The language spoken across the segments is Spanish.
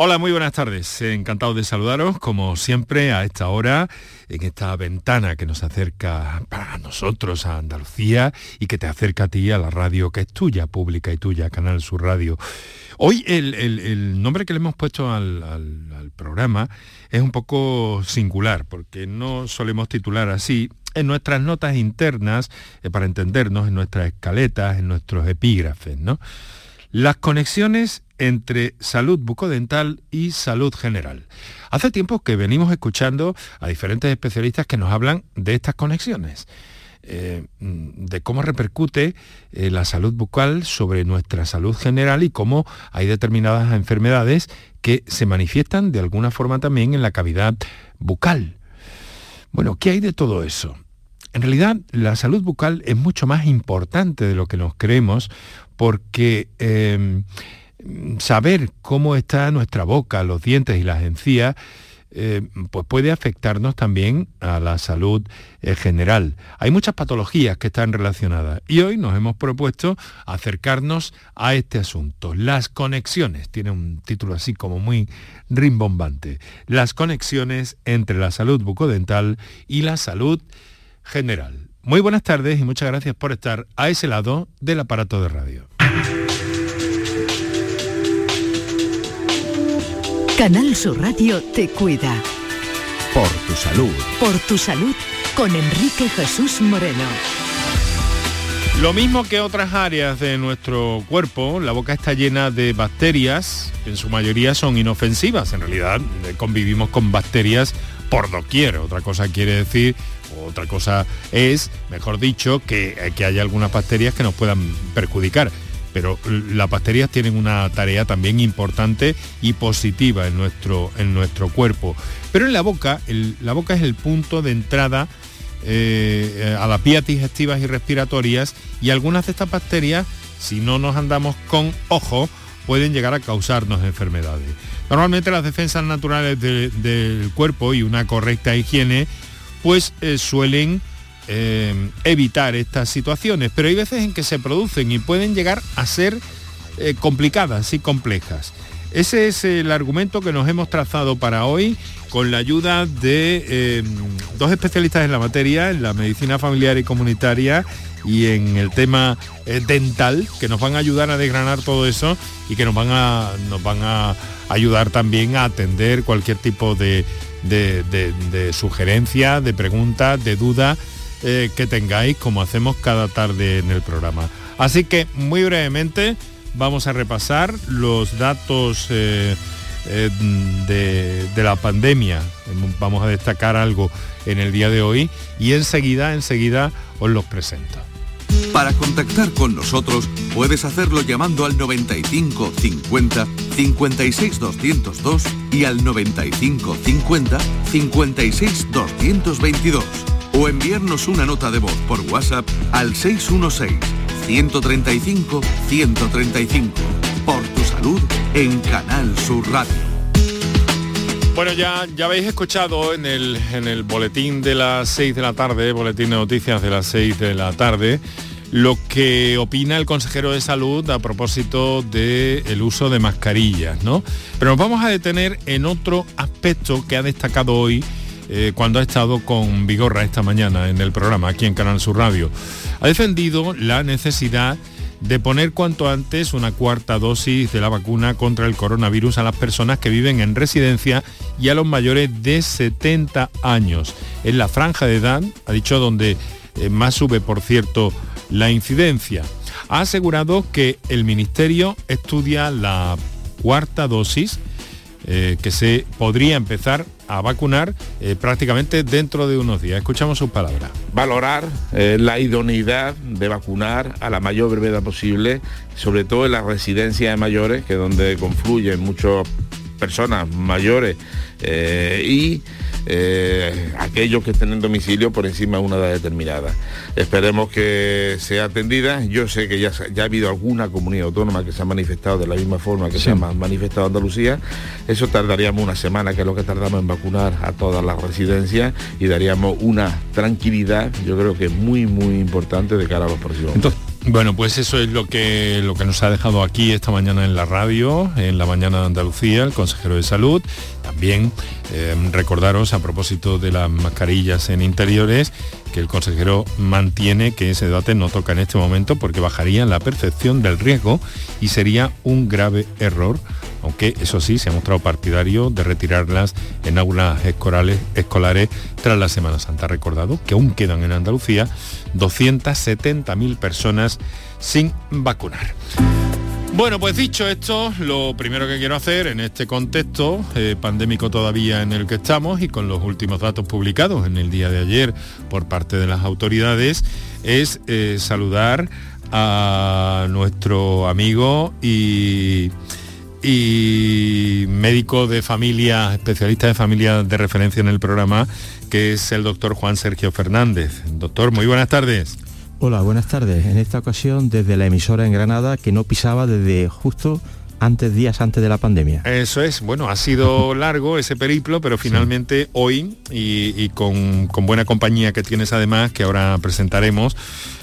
Hola, muy buenas tardes. Encantado de saludaros, como siempre, a esta hora, en esta ventana que nos acerca para nosotros a Andalucía y que te acerca a ti a la radio que es tuya, pública y tuya, Canal Sur Radio. Hoy el, nombre que le hemos puesto al, programa es un poco singular, porque no solemos titular así en nuestras notas internas, eh, para entendernos, en nuestras escaletas, en nuestros epígrafes, ¿no? Las conexiones entre salud bucodental y salud general. Hace tiempo que venimos escuchando a diferentes especialistas que nos hablan de estas conexiones. Eh, de cómo repercute eh, la salud bucal sobre nuestra salud general y cómo hay determinadas enfermedades que se manifiestan de alguna forma también en la cavidad bucal. Bueno, ¿qué hay de todo eso? En realidad, la salud bucal es mucho más importante de lo que nos creemos porque eh, saber cómo está nuestra boca, los dientes y las encías, eh, pues puede afectarnos también a la salud eh, general. Hay muchas patologías que están relacionadas y hoy nos hemos propuesto acercarnos a este asunto. Las conexiones, tiene un título así como muy rimbombante, las conexiones entre la salud bucodental y la salud general. Muy buenas tardes y muchas gracias por estar a ese lado del aparato de radio. Canal Sur Radio te cuida. Por tu salud. Por tu salud con Enrique Jesús Moreno. Lo mismo que otras áreas de nuestro cuerpo, la boca está llena de bacterias, en su mayoría son inofensivas. En realidad eh, convivimos con bacterias por doquier. Otra cosa quiere decir, otra cosa es, mejor dicho, que, eh, que haya algunas bacterias que nos puedan perjudicar pero las bacterias tienen una tarea también importante y positiva en nuestro, en nuestro cuerpo. Pero en la boca, la boca es el punto de entrada eh, a las vías digestivas y respiratorias y algunas de estas bacterias, si no nos andamos con ojo, pueden llegar a causarnos enfermedades. Normalmente las defensas naturales del cuerpo y una correcta higiene pues eh, suelen eh, evitar estas situaciones, pero hay veces en que se producen y pueden llegar a ser eh, complicadas y complejas. Ese es el argumento que nos hemos trazado para hoy con la ayuda de eh, dos especialistas en la materia, en la medicina familiar y comunitaria y en el tema dental, que nos van a ayudar a desgranar todo eso y que nos van a, nos van a ayudar también a atender cualquier tipo de, de, de sugerencia, de pregunta, de duda eh, que tengáis, como hacemos cada tarde en el programa. Así que muy brevemente vamos a repasar los datos eh, eh, de, la pandemia. Vamos a destacar algo en el día de hoy y enseguida, enseguida os los presento. Para contactar con nosotros puedes hacerlo llamando al 95 50 56 202 y al 95 50 56 222 o enviarnos una nota de voz por WhatsApp al 616-135-135. Por tu salud en Canal Sur Radio. Bueno, ya, ya habéis escuchado en el, en el boletín de las 6 de la tarde, boletín de noticias de las 6 de la tarde, lo que opina el consejero de salud a propósito del uso de mascarillas, ¿no? Pero nos vamos a detener en otro aspecto que ha destacado hoy eh, cuando ha estado con Vigorra esta mañana en el programa, aquí en Canal Sur Radio. Ha defendido la necesidad de poner cuanto antes una cuarta dosis de la vacuna contra el coronavirus a las personas que viven en residencia y a los mayores de 70 años. En la franja de edad, ha dicho, donde eh, más sube, por cierto, la incidencia. Ha asegurado que el Ministerio estudia la cuarta dosis eh, que se podría empezar a vacunar eh, prácticamente dentro de unos días. Escuchamos sus palabras. Valorar eh, la idoneidad de vacunar a la mayor brevedad posible, sobre todo en las residencias de mayores, que es donde confluyen muchas personas mayores y eh, aquellos que estén en domicilio por encima de una edad determinada. Esperemos que sea atendida. Yo sé que ya, ya ha habido alguna comunidad autónoma que se ha manifestado de la misma forma que se ha manifestado Andalucía. Eso tardaríamos una semana, que es lo que tardamos en vacunar a todas las residencias y daríamos una tranquilidad, yo creo que muy, muy importante de cara a los próximos. Entonces, Bueno, pues eso es lo que, lo que nos ha dejado aquí esta mañana en la radio, en la mañana de Andalucía, el consejero de salud. También eh, recordaros a propósito de las mascarillas en interiores que el consejero mantiene que ese debate no toca en este momento porque bajaría la percepción del riesgo y sería un grave error aunque eso sí se ha mostrado partidario de retirarlas en aulas escolares, escolares tras la Semana Santa. Recordado que aún quedan en Andalucía 270.000 personas sin vacunar. Bueno, pues dicho esto, lo primero que quiero hacer en este contexto eh, pandémico todavía en el que estamos y con los últimos datos publicados en el día de ayer por parte de las autoridades es eh, saludar a nuestro amigo y y médico de familia, especialista de familia de referencia en el programa, que es el doctor Juan Sergio Fernández. Doctor, muy buenas tardes. Hola, buenas tardes. En esta ocasión desde la emisora en Granada que no pisaba desde justo antes, días antes de la pandemia. Eso es, bueno, ha sido largo ese periplo, pero finalmente hoy, y, con, con, buena compañía que tienes además, que ahora presentaremos,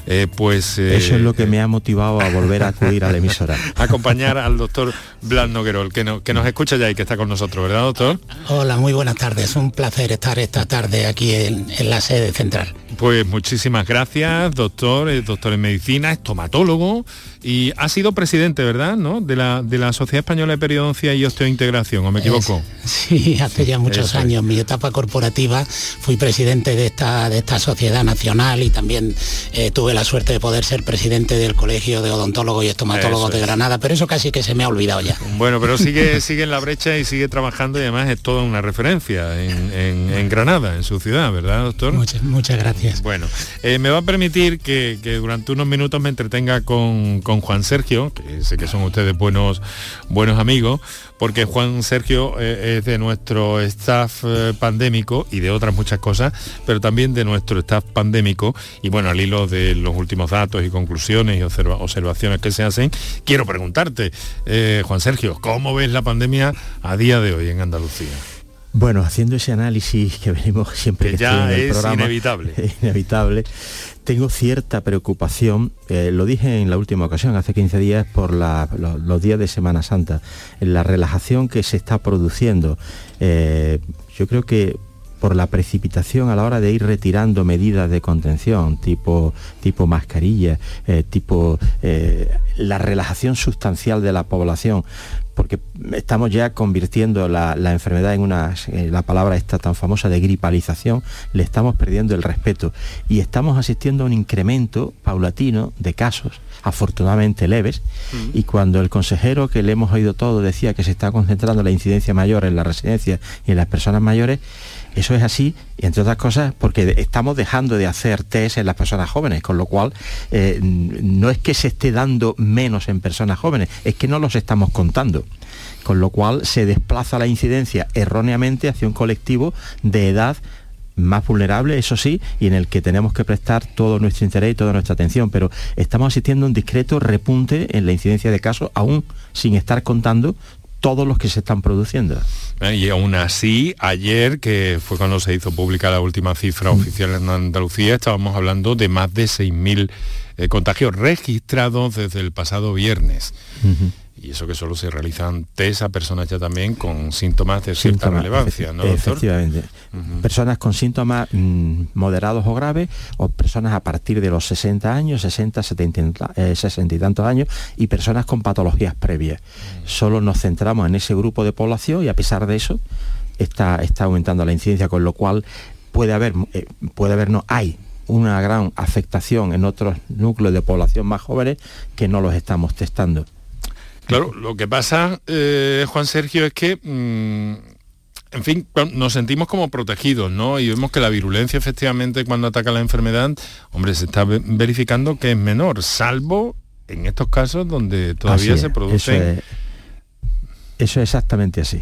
eh, pues... Eh, Eso es lo que me ha motivado a volver a acudir a la emisora. Acompañar al doctor Blas Noguerol, que, que nos escucha ya y que está con nosotros, ¿verdad, doctor? Hola, muy buenas tardes. Un placer estar esta tarde aquí en, la sede central. Pues muchísimas gracias, doctor, es doctor en medicina, estomatólogo y ha sido presidente, ¿verdad? ¿no? De, la, de la Sociedad Española de Periodoncia y Osteointegración, ¿o me equivoco? sí, hace ya muchos años. Mi etapa corporativa fui presidente de esta, de esta sociedad nacional y también eh, tuve la suerte de poder ser presidente del Colegio de Odontólogos y Estomatólogos de Granada, pero eso casi que se me ha olvidado ya. Bueno, pero sigue, sigue en la brecha y sigue trabajando y además es toda una referencia en, Granada, en su ciudad, ¿verdad, doctor? Muchas, muchas gracias. Bueno, eh, me va a permitir que, durante unos minutos me entretenga con, Juan Sergio, que sé que son ustedes buenos, buenos amigos, porque Juan Sergio eh, es de nuestro staff eh, pandémico y de otras muchas cosas, pero también de nuestro staff pandémico y bueno, al hilo de los últimos datos y conclusiones y observaciones que se hacen, quiero preguntarte, eh, Juan Sergio, ¿cómo ves la pandemia a día de hoy en Andalucía? Bueno, haciendo ese análisis que venimos siempre que, ya es inevitable. inevitable tengo cierta preocupación, eh, lo dije en la última ocasión, hace 15 días, por los días de Semana Santa, en la relajación que se está produciendo. Eh, yo creo que por la precipitación a la hora de ir retirando medidas de contención, tipo, tipo mascarilla, eh, tipo la relajación sustancial de la población, porque estamos ya convirtiendo la, enfermedad en una, eh, la palabra esta tan famosa de gripalización, le estamos perdiendo el respeto. Y estamos asistiendo a un incremento paulatino de casos, afortunadamente leves, y cuando el consejero que le hemos oído todo decía que se está concentrando la incidencia mayor en la residencia y en las personas mayores, eso es así, entre otras cosas, porque estamos dejando de hacer test en las personas jóvenes, con lo cual eh, no es que se esté dando menos en personas jóvenes, es que no los estamos contando. Con lo cual se desplaza la incidencia erróneamente hacia un colectivo de edad más vulnerable, eso sí, y en el que tenemos que prestar todo nuestro interés y toda nuestra atención, pero estamos asistiendo a un discreto repunte en la incidencia de casos, aún sin estar contando todos los que se están produciendo. Eh, y aún así, ayer, que fue cuando se hizo pública la última cifra mm. oficial en Andalucía, estábamos hablando de más de 6.000 eh, contagios registrados desde el pasado viernes y eso que solo se realizan test a personas ya también con síntomas de cierta relevancia, ¿no, Efectivamente. Personas con síntomas mm, moderados o graves o personas a partir de los 60 años, 60, 70, 60 y tantos años y personas con patologías previas. Mm. Solo nos centramos en ese grupo de población y a pesar de eso está, está aumentando la incidencia, con lo cual puede haber, eh, puede haber, no, hay una gran afectación en otros núcleos de población más jóvenes que no los estamos testando. Claro, lo que pasa, eh, Juan Sergio, es que, mm, en fin, nos sentimos como protegidos, ¿no? Y vemos que la virulencia, efectivamente, cuando ataca la enfermedad, hombre, se está verificando que es menor, salvo en estos casos donde todavía se produce... Eso es, exactamente así.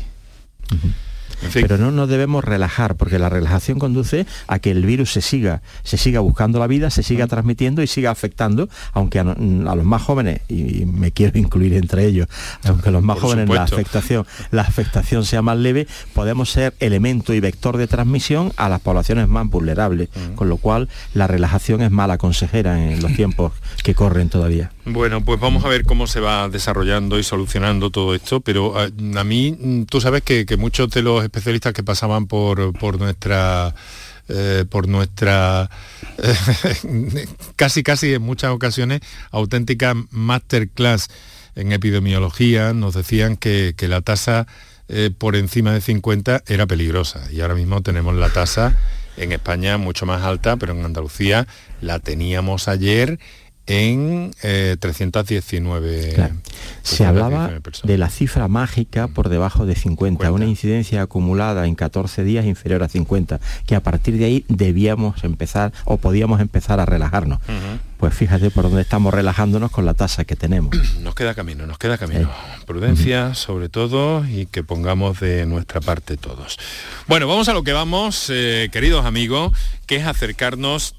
Pero no nos debemos relajar, porque la relajación conduce a que el virus se siga, se siga buscando la vida, se siga transmitiendo y siga afectando, aunque a, los más jóvenes, y me quiero incluir entre ellos, aunque a los más jóvenes la afectación, la afectación sea más leve, podemos ser elemento y vector de transmisión a las poblaciones más vulnerables, con lo cual la relajación es mala consejera en los tiempos que corren todavía. Bueno, pues vamos a ver cómo se va desarrollando y solucionando todo esto, pero a, mí, mm, tú sabes que, muchos de los especialistas que pasaban por, por nuestra... Eh, por nuestra eh, casi casi en muchas ocasiones auténtica masterclass en epidemiología nos decían que, la tasa eh, por encima de 50 era peligrosa. Y ahora mismo tenemos la tasa en España mucho más alta, pero en Andalucía la teníamos ayer en 319 eh, se hablaba de la cifra mágica por debajo de 50 una incidencia acumulada en 14 días inferior a 50 que a partir de ahí debíamos empezar o podíamos empezar a relajarnos. Pues fíjate por dónde estamos relajándonos con la tasa que tenemos. Nos queda camino nos queda camino. Prudencia sobre todo y que pongamos de nuestra parte todos. Bueno vamos a lo que vamos eh, queridos amigos que es acercarnos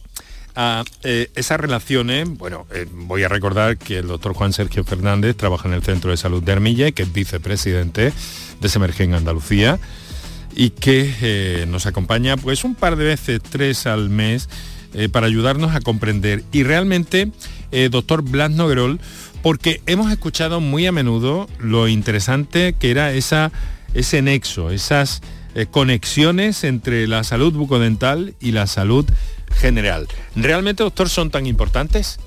a eh, esas relaciones, bueno, eh, voy a recordar que el doctor Juan Sergio Fernández trabaja en el Centro de Salud de Armilla, que es vicepresidente de Semergen Andalucía y que eh, nos acompaña pues un par de veces, tres al mes, para ayudarnos a comprender. Y realmente, doctor Blas Noguerol, porque hemos escuchado muy a menudo lo interesante que era esa, ese nexo, esas conexiones entre la salud bucodental y la salud general. ¿Realmente, doctor, son tan importantes?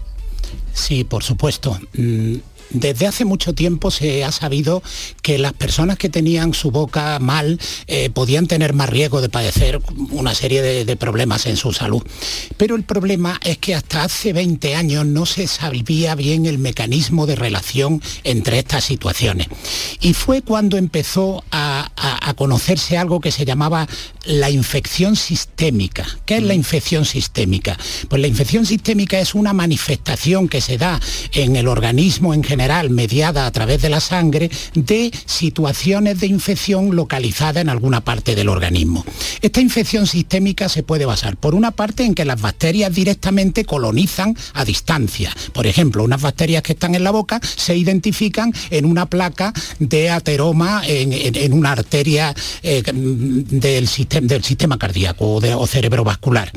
Sí, por supuesto. Desde hace mucho tiempo se ha sabido que las personas que tenían su boca mal eh, podían tener más riesgo de padecer una serie de, problemas en su salud. Pero el problema es que hasta hace 20 años no se sabía bien el mecanismo de relación entre estas situaciones. Y fue cuando empezó a, a conocerse algo que se llamaba la infección sistémica. ¿Qué es la mm. infección sistémica? Pues la infección sistémica es una manifestación que se da en el organismo en general mediada a través de la sangre de situaciones de infección localizada en alguna parte del organismo. Esta infección sistémica se puede basar, por una parte, en que las bacterias directamente colonizan a distancia. Por ejemplo, unas bacterias que están en la boca se identifican en una placa de ateroma en, una arteria eh, del, sistema, cardíaco o, o cerebrovascular.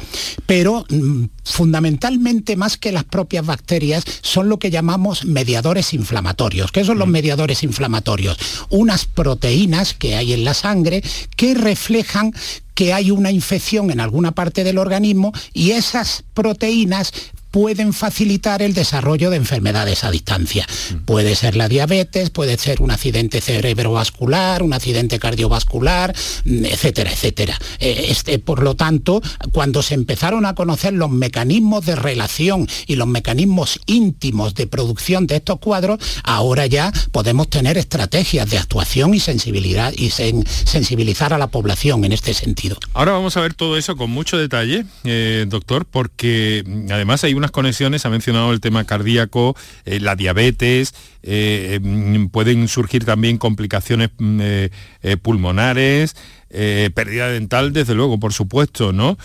Pero mm, fundamentalmente más que las propias bacterias son lo que llamamos mediadores inflamatorios. ¿Qué son los mm. mediadores inflamatorios? Unas proteínas que hay en la sangre que reflejan que hay una infección en alguna parte del organismo y esas proteínas pueden facilitar el desarrollo de enfermedades a distancia. Mm. Puede ser la diabetes, puede ser un accidente cerebrovascular, un accidente cardiovascular, mm, etcétera, etcétera. Eh, este, por lo tanto, cuando se empezaron a conocer los mecanismos de relación y los mecanismos íntimos de producción de estos cuadros, ahora ya podemos tener estrategias de actuación y sensibilidad y sensibilizar a la población en este sentido. Ahora vamos a ver todo eso con mucho detalle, eh, doctor, porque mm, además hay unas conexiones, ha mencionado el tema cardíaco, eh, la diabetes, eh, mm, pueden surgir también complicaciones mm, eh, pulmonares, pérdida dental, desde luego, por supuesto, ¿no?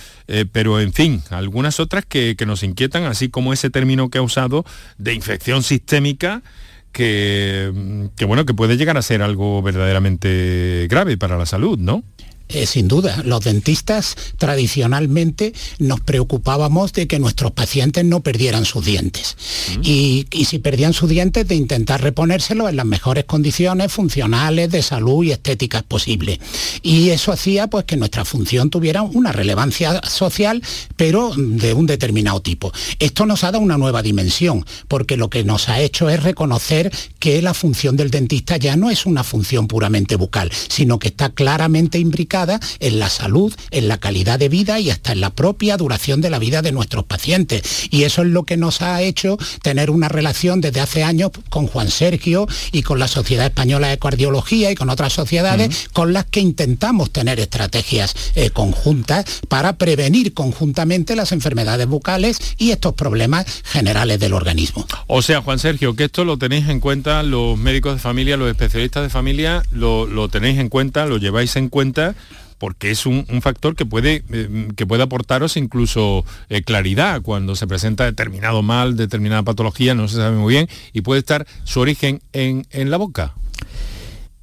pero en fin, algunas otras que, nos inquietan, así como ese término que ha usado de infección sistémica, que, mm, que, bueno, que puede llegar a ser algo verdaderamente grave para la salud, ¿no? Eh, sin duda, los dentistas tradicionalmente nos preocupábamos de que nuestros pacientes no perdieran sus dientes. Mm. Y, si perdían sus dientes, de intentar reponérselo en las mejores condiciones funcionales, de salud y estéticas posibles. Y eso hacía pues, que nuestra función tuviera una relevancia social, pero de un determinado tipo. Esto nos ha dado una nueva dimensión, porque lo que nos ha hecho es reconocer que la función del dentista ya no es una función puramente bucal, sino que está claramente imbricada en la salud, en la calidad de vida y hasta en la propia duración de la vida de nuestros pacientes. Y eso es lo que nos ha hecho tener una relación desde hace años con Juan Sergio y con la Sociedad Española de Cardiología y con otras sociedades con las que intentamos tener estrategias eh, conjuntas para prevenir conjuntamente las enfermedades bucales y estos problemas generales del organismo. O sea, Juan Sergio, que esto lo tenéis en cuenta los médicos de familia, los especialistas de familia, lo, lo tenéis en cuenta, lo lleváis en cuenta porque es un, factor que puede, eh, que aportaros incluso eh, claridad cuando se presenta determinado mal, determinada patología, no se sabe muy bien, y puede estar su origen en, en la boca.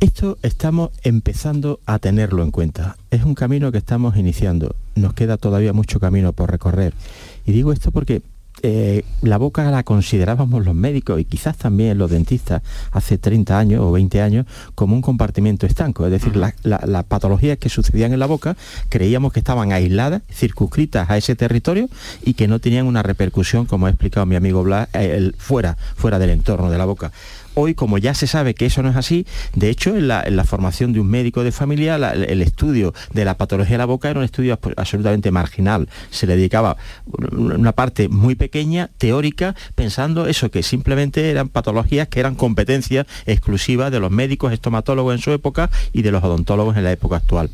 Esto estamos empezando a tenerlo en cuenta. Es un camino que estamos iniciando. Nos queda todavía mucho camino por recorrer. Y digo esto porque eh, la boca la considerábamos los médicos y quizás también los dentistas hace 30 años o 20 años como un compartimento estanco, es decir, las patologías que sucedían en la boca creíamos que estaban aisladas, circunscritas a ese territorio y que no tenían una repercusión, como ha explicado mi amigo Blas, eh, fuera, fuera del entorno de la boca. Hoy, como ya se sabe que eso no es así, de hecho, en la, formación de un médico de familia, el estudio de la patología de la boca era un estudio absolutamente marginal. Se le dedicaba una parte muy pequeña, teórica, pensando eso, que simplemente eran patologías que eran competencia exclusiva de los médicos estomatólogos en su época y de los odontólogos en la época actual.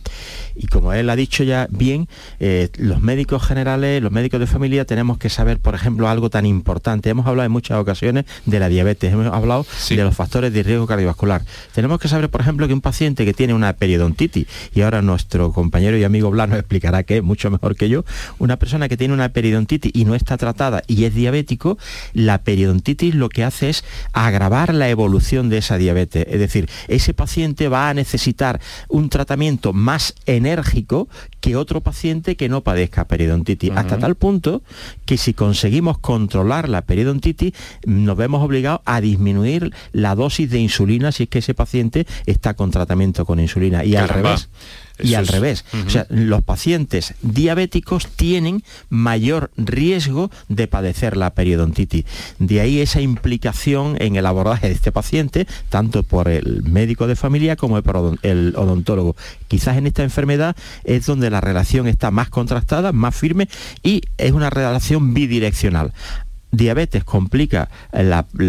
Y como él ha dicho ya bien, eh, los médicos generales, los médicos de familia, tenemos que saber, por ejemplo, algo tan importante. Hemos hablado en muchas ocasiones de la diabetes, hemos hablado de los factores de riesgo cardiovascular. Tenemos que saber, por ejemplo, que un paciente que tiene una periodontitis, y ahora nuestro compañero y amigo Blas nos explicará que es mucho mejor que yo, una persona que tiene una periodontitis y no está tratada y es diabético, la periodontitis lo que hace es agravar la evolución de esa diabetes. Es decir, ese paciente va a necesitar un tratamiento más enérgico que otro paciente que no padezca periodontitis, hasta tal punto que si conseguimos controlar la periodontitis, nos vemos obligados a disminuir la dosis de insulina si es que ese paciente está con tratamiento con insulina. Y al revés y al revés. O sea, los pacientes diabéticos tienen mayor riesgo de padecer la periodontitis. De ahí esa implicación en el abordaje de este paciente, tanto por el médico de familia como por el odontólogo. Quizás en esta enfermedad es donde la relación está más contrastada, más firme y es una relación bidireccional diabetes complica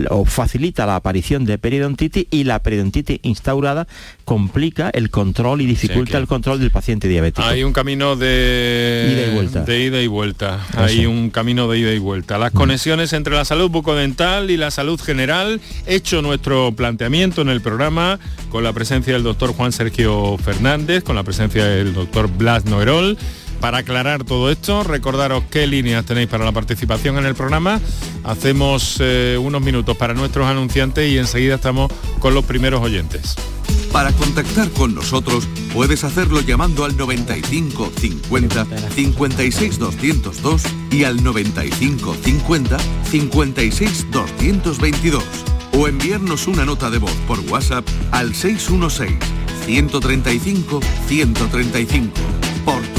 o facilita la aparición de periodontitis y la periodontitis instaurada complica el control y dificulta el control del paciente diabético. Hay un camino de ida y vuelta. De ida y vuelta. Hay un camino de ida y vuelta. Las mm. conexiones entre la salud bucodental y la salud general. Hecho nuestro planteamiento en el programa con la presencia del doctor Juan Sergio Fernández, con la presencia del doctor Blas Noerol para aclarar todo esto, recordaros qué líneas tenéis para la participación en el programa. Hacemos eh, unos minutos para nuestros anunciantes y enseguida estamos con los primeros oyentes. Para contactar con nosotros puedes hacerlo llamando al 95 50 56 202 y al 95 50 56 222 o enviarnos una nota de voz por WhatsApp al 616 135 135 por tu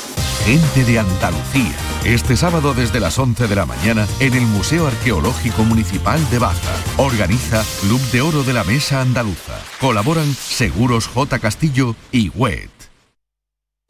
Gente de Andalucía. Este sábado desde las 11 de la mañana en el Museo Arqueológico Municipal de Baja. Organiza Club de Oro de la Mesa Andaluza. Colaboran Seguros J. Castillo y WET.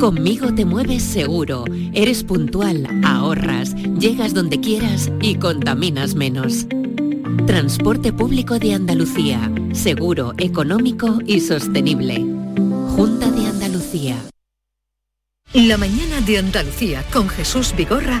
Conmigo te mueves seguro, eres puntual, ahorras, llegas donde quieras y contaminas menos. Transporte público de Andalucía, seguro, económico y sostenible. Junta de Andalucía. La mañana de Andalucía con Jesús Vigorra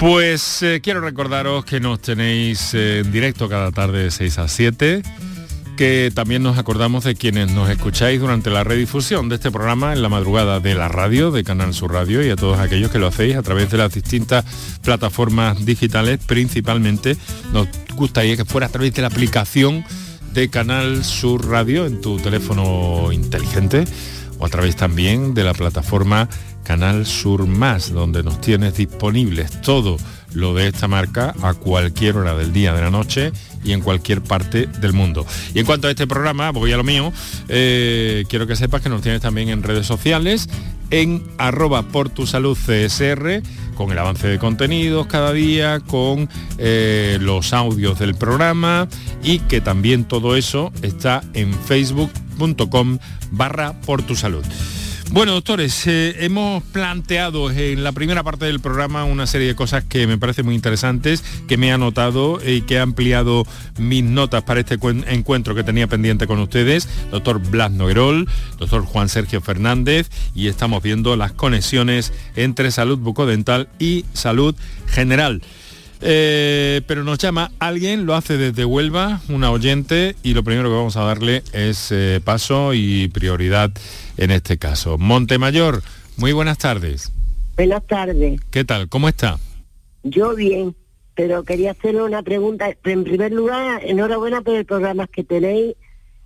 Pues eh, quiero recordaros que nos tenéis eh, en directo cada tarde de 6 a 7 que también nos acordamos de quienes nos escucháis durante la redifusión de este programa en la madrugada de la radio, de Canal Sur Radio, y a todos aquellos que lo hacéis a través de las distintas plataformas digitales, principalmente nos gustaría que fuera a través de la aplicación de Canal Sur Radio en tu teléfono inteligente o a través también de la plataforma Canal Sur Más, donde nos tienes disponibles todo lo de esta marca a cualquier hora del día, de la noche y en cualquier parte del mundo. Y en cuanto a este programa, voy a lo mío, eh, quiero que sepas que nos tienes también en redes sociales, en arroba por tu salud CSR, con el avance de contenidos cada día, con eh, los audios del programa y que también todo eso está en facebook.com barra por tu salud. Bueno, doctores, eh, hemos planteado en la primera parte del programa una serie de cosas que me parecen muy interesantes, que me he anotado y que he ampliado mis notas para este encuentro que tenía pendiente con ustedes, doctor Blas Noguerol, doctor Juan Sergio Fernández, y estamos viendo las conexiones entre salud bucodental y salud general. Eh, pero nos llama alguien, lo hace desde Huelva, una oyente, y lo primero que vamos a darle es eh, paso y prioridad en este caso. Montemayor, muy buenas tardes. Buenas tardes. ¿Qué tal? ¿Cómo está? Yo bien, pero quería hacerle una pregunta. En primer lugar, enhorabuena por el programa que tenéis,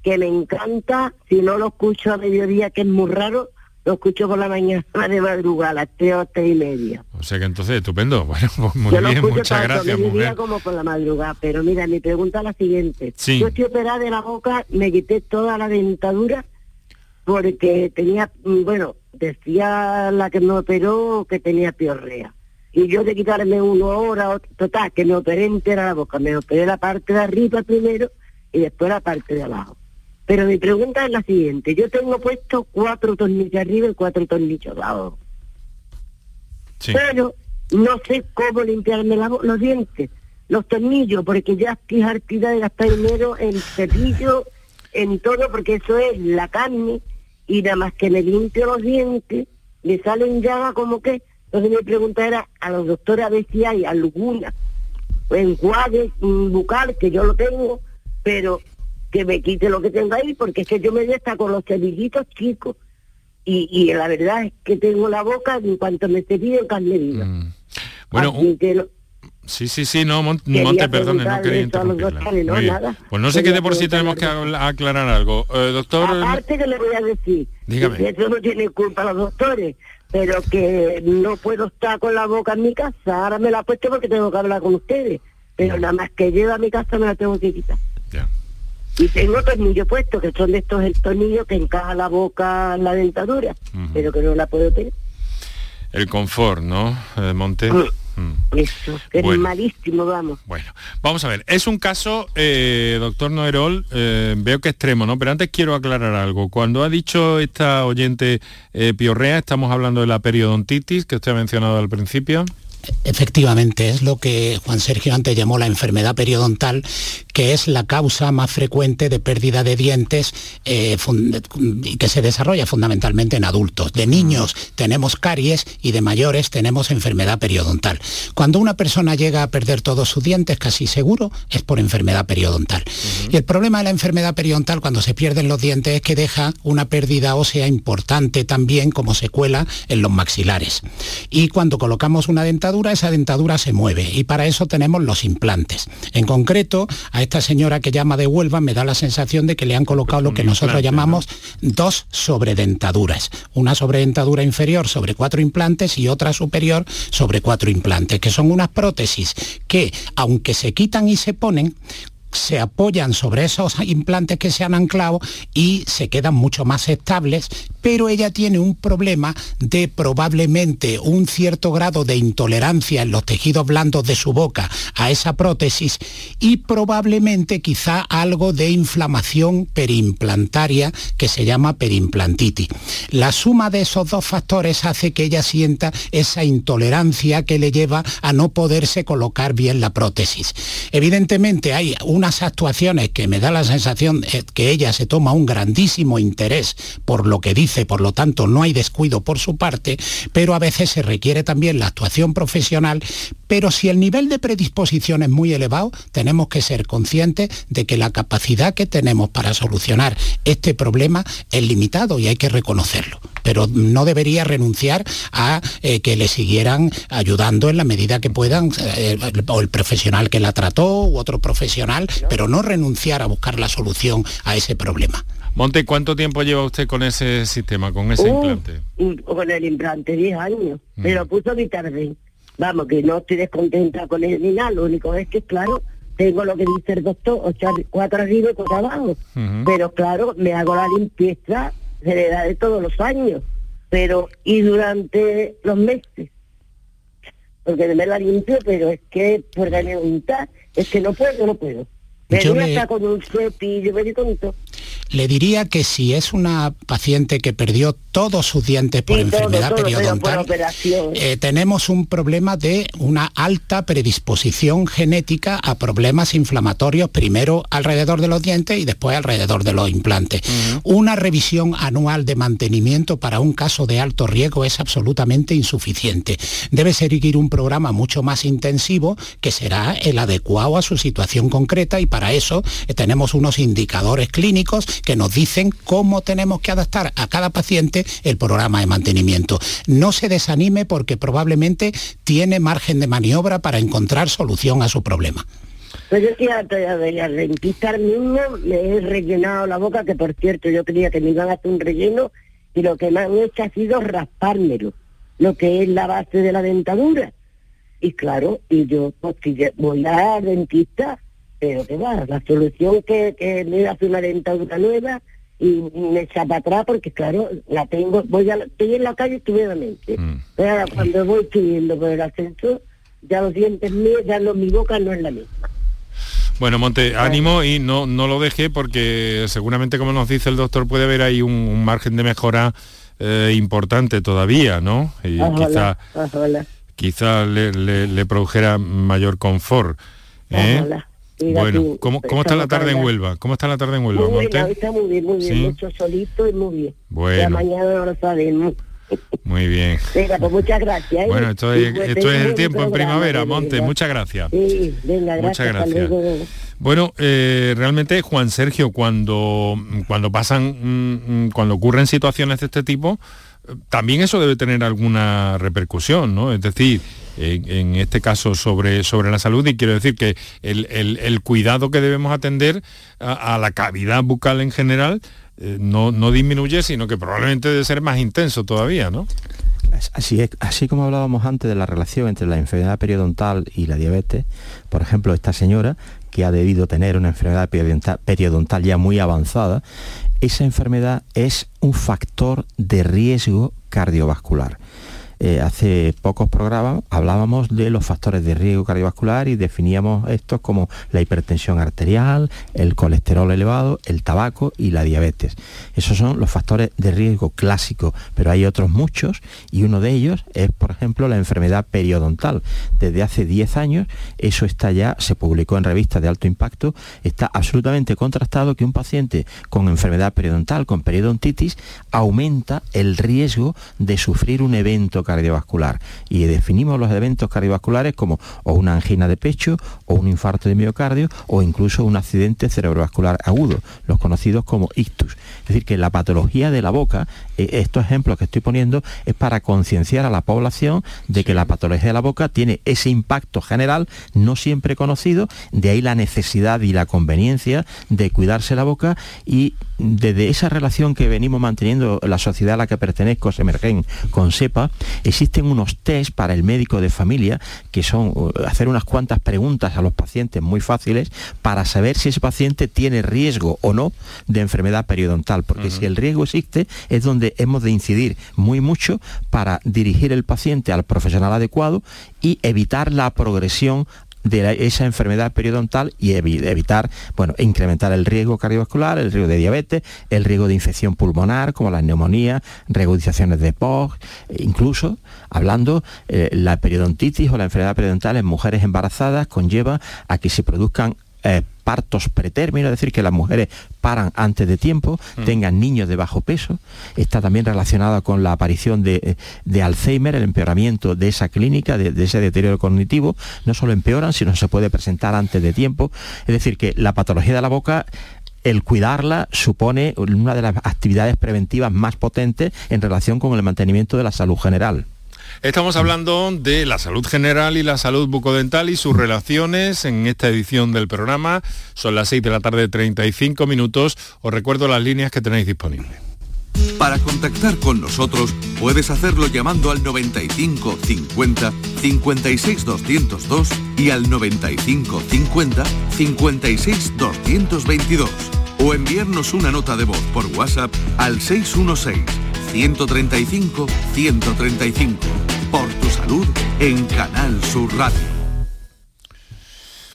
que me encanta. Si no lo escucho a mediodía, que es muy raro, lo escucho por la mañana de madrugada, a las tres o tres y media. O sea que entonces, estupendo. Bueno, pues muy bien, muchas gracias, mujer. como por la madrugada. Pero mira, mi pregunta es la siguiente. Yo estoy operada de la boca, me quité toda la dentadura porque tenía, mm, bueno, decía la que me operó que tenía piorrea. Y yo de quitarme uno ahora, total, que me operé entera la boca. Me operé la parte de arriba primero y después la parte de abajo. Pero mi pregunta es la siguiente. Yo tengo puesto cuatro tornillos arriba y cuatro tornillos abajo. Pero no sé cómo limpiarme los dientes, los tornillos, porque ya estoy hartida de gastar dinero en cepillo, en todo, porque eso es la carne y nada más que me limpio los dientes, me salen llagas como que. Entonces mi pregunta era a los doctores a ver si hay alguna enjuague bucal, que yo lo tengo, pero que me quite lo que tengo ahí, porque es que yo me está con los cepillitos chicos y, y, la verdad es que tengo la boca en cuanto me cepillo carne viva. Mm. Bueno, Sí, sí, sí, no, Monte, perdone, no quería interrumpirla. No, pues no sé qué de por sí tenemos que aclarar algo. Eh, doctor... Aparte que le voy a decir, Dígame. que eso no tiene culpa los doctores, pero que no puedo estar con la boca en mi casa. Ahora me la he puesto porque tengo que hablar con ustedes, pero nada más que lleva a mi casa me la tengo que quitar. Ya. Y tengo tornillos puestos, que son de estos el tornillo que encaja la boca en la dentadura, pero que no la puedo tener. El confort, ¿no, eh, Monte? Mm. Eso, es malísimo, vamos. Bueno, vamos a ver, es un caso, eh, doctor Noerol, eh, veo que extremo, ¿no? Pero antes quiero aclarar algo. Cuando ha dicho esta oyente eh, piorrea, estamos hablando de la periodontitis que usted ha mencionado al principio. Efectivamente, es lo que Juan Sergio antes llamó la enfermedad periodontal, que es la causa más frecuente de pérdida de dientes eh, y que se desarrolla fundamentalmente en adultos. De niños tenemos caries y de mayores tenemos enfermedad periodontal. Cuando una persona llega a perder todos sus dientes, casi seguro, es por enfermedad periodontal. Y el problema de la enfermedad periodontal cuando se pierden los dientes es que deja una pérdida ósea importante también como secuela en los maxilares. Y cuando colocamos una dentadura, esa dentadura se mueve y para eso tenemos los implantes. En concreto, a esta señora que llama de Huelva me da la sensación de que le han colocado lo que nosotros llamamos dos sobredentaduras. Una sobredentadura inferior sobre cuatro implantes y otra superior sobre cuatro implantes, que son unas prótesis que, aunque se quitan y se ponen, se apoyan sobre esos implantes que se han anclado y se quedan mucho más estables pero ella tiene un problema de probablemente un cierto grado de intolerancia en los tejidos blandos de su boca a esa prótesis y probablemente quizá algo de inflamación periimplantaria que se llama perimplantitis. La suma de esos dos factores hace que ella sienta esa intolerancia que le lleva a no poderse colocar bien la prótesis. Evidentemente hay unas actuaciones que me da la sensación eh, que ella se toma un grandísimo interés por lo que dice, por lo tanto no hay descuido por su parte, pero a veces se requiere también la actuación profesional, pero si el nivel de predisposición es muy elevado, tenemos que ser conscientes de que la capacidad que tenemos para solucionar este problema es limitado y hay que reconocerlo. Pero no debería renunciar a eh, que le siguieran ayudando en la medida que puedan, eh, o el profesional que la trató u otro profesional, pero no renunciar a buscar la solución a ese problema. Monte, ¿cuánto tiempo lleva usted con ese sistema, con ese uh, implante? Con el implante, 10 años. Mm. Pero puso mi tarde. Vamos, que no estoy descontenta con él ni nada, lo único es que, claro, tengo lo que dice el doctor, ocho, cuatro arriba y cuatro abajo. Pero claro, me hago la limpieza general de todos los años, pero y durante los meses. Porque me la limpio, pero es que por la voluntad, es que no puedo, no puedo. Me yo le... con un cepillo, me tonto. Le diría que si es una paciente que perdió todos sus dientes por enfermedad periodontal, eh, tenemos un problema de una alta predisposición genética a problemas inflamatorios, primero alrededor de los dientes y después alrededor de los implantes. Una revisión anual de mantenimiento para un caso de alto riesgo es absolutamente insuficiente. Debe seguir un programa mucho más intensivo que será el adecuado a su situación concreta y para eso eh, tenemos unos indicadores clínicos que nos dicen cómo tenemos que adaptar a cada paciente el programa de mantenimiento. No se desanime porque probablemente tiene margen de maniobra para encontrar solución a su problema. Pues yo estoy al dentista mismo, me he rellenado la boca, que por cierto yo creía que me iban a hacer un relleno, y lo que me han hecho ha sido raspármelo, lo que es la base de la dentadura. Y claro, y yo pues, voy al dentista pero que va, la solución que, que me hace una dentadura nueva y me echa para atrás porque claro, la tengo, voy a, estoy en la calle estupendamente, mm. pero cuando voy subiendo por el ascensor, ya los dientes míos, ya no, mi boca no es la misma. Bueno, Monte, ánimo y no, no lo deje porque seguramente, como nos dice el doctor, puede haber ahí un, margen de mejora eh, importante todavía, ¿no? Y quizá, quizá le, le, produjera mayor confort. ¿eh? Bueno, ¿cómo, está la tarde en Huelva? ¿Cómo está la tarde en Huelva, muy Bien, está muy bien, muy bien, mucho solito y muy bien. Bueno. Ya mañana lo sabemos. Muy bien. Venga, pues muchas gracias. ¿eh? Bueno, esto es, esto es el tiempo en primavera, Monte, muchas gracias. Sí, venga, gracias. Muchas gracias. Bueno, eh, realmente, Juan Sergio, cuando, cuando pasan, mm, mm, cuando ocurren situaciones de este tipo, también eso debe tener alguna repercusión, ¿no? Es decir, en, este caso sobre, sobre la salud y quiero decir que el, cuidado que debemos atender a, la cavidad bucal en general eh, no, no disminuye, sino que probablemente debe ser más intenso todavía, ¿no? Así, es, así como hablábamos antes de la relación entre la enfermedad periodontal y la diabetes, por ejemplo, esta señora que ha debido tener una enfermedad periodontal ya muy avanzada, esa enfermedad es un factor de riesgo cardiovascular. Eh, hace pocos programas hablábamos de los factores de riesgo cardiovascular y definíamos estos como la hipertensión arterial, el colesterol elevado, el tabaco y la diabetes. Esos son los factores de riesgo clásicos, pero hay otros muchos y uno de ellos es, por ejemplo, la enfermedad periodontal. Desde hace 10 años eso está ya, se publicó en revistas de alto impacto, está absolutamente contrastado que un paciente con enfermedad periodontal, con periodontitis, aumenta el riesgo de sufrir un evento cardiovascular y definimos los eventos cardiovasculares como o una angina de pecho o un infarto de miocardio o incluso un accidente cerebrovascular agudo, los conocidos como ictus. Es decir, que la patología de la boca, eh, estos ejemplos que estoy poniendo, es para concienciar a la población de que la patología de la boca tiene ese impacto general no siempre conocido, de ahí la necesidad y la conveniencia de cuidarse la boca y desde esa relación que venimos manteniendo la sociedad a la que pertenezco, Semergen, con SEPA, existen unos test para el médico de familia que son uh, hacer unas cuantas preguntas a los pacientes muy fáciles para saber si ese paciente tiene riesgo o no de enfermedad periodontal, porque si el riesgo existe es donde hemos de incidir muy mucho para dirigir el paciente al profesional adecuado y evitar la progresión de esa enfermedad periodontal y evitar, bueno, incrementar el riesgo cardiovascular, el riesgo de diabetes, el riesgo de infección pulmonar, como la neumonía, regularizaciones de POG, e incluso hablando, eh, la periodontitis o la enfermedad periodontal en mujeres embarazadas conlleva a que se produzcan eh, partos pretérminos, es decir, que las mujeres paran antes de tiempo, mm. tengan niños de bajo peso. Está también relacionada con la aparición de, Alzheimer, el empeoramiento de esa clínica, de, ese deterioro cognitivo. No solo empeoran, sino se puede presentar antes de tiempo. Es decir, que la patología de la boca el cuidarla supone una de las actividades preventivas más potentes en relación con el mantenimiento de la salud general. Estamos hablando de la salud general y la salud bucodental y sus relaciones en esta edición del programa. Son las 6 de la tarde, 35 minutos. Os recuerdo las líneas que tenéis disponibles. Para contactar con nosotros puedes hacerlo llamando al 95 50 56 202 y al 95 50 56 222 o enviarnos una nota de voz por WhatsApp al 616 135 135. Por tu salud en Canal Sur Radio.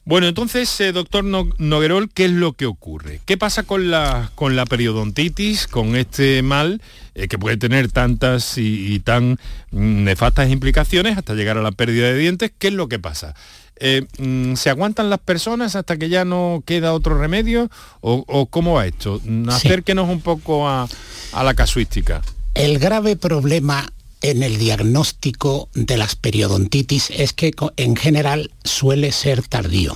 Bueno, entonces, eh, doctor Noguerol, ¿qué es lo que ocurre? ¿Qué pasa con la, con la periodontitis, con este mal eh, que puede tener tantas y, tan nefastas implicaciones hasta llegar a la pérdida de dientes? ¿Qué es lo que pasa? Eh, mm, ¿Se aguantan las personas hasta que ya no queda otro remedio? ¿O, cómo va esto? Acérquenos un poco a, a la casuística. El grave problema en el diagnóstico de las periodontitis es que en general suele ser tardío.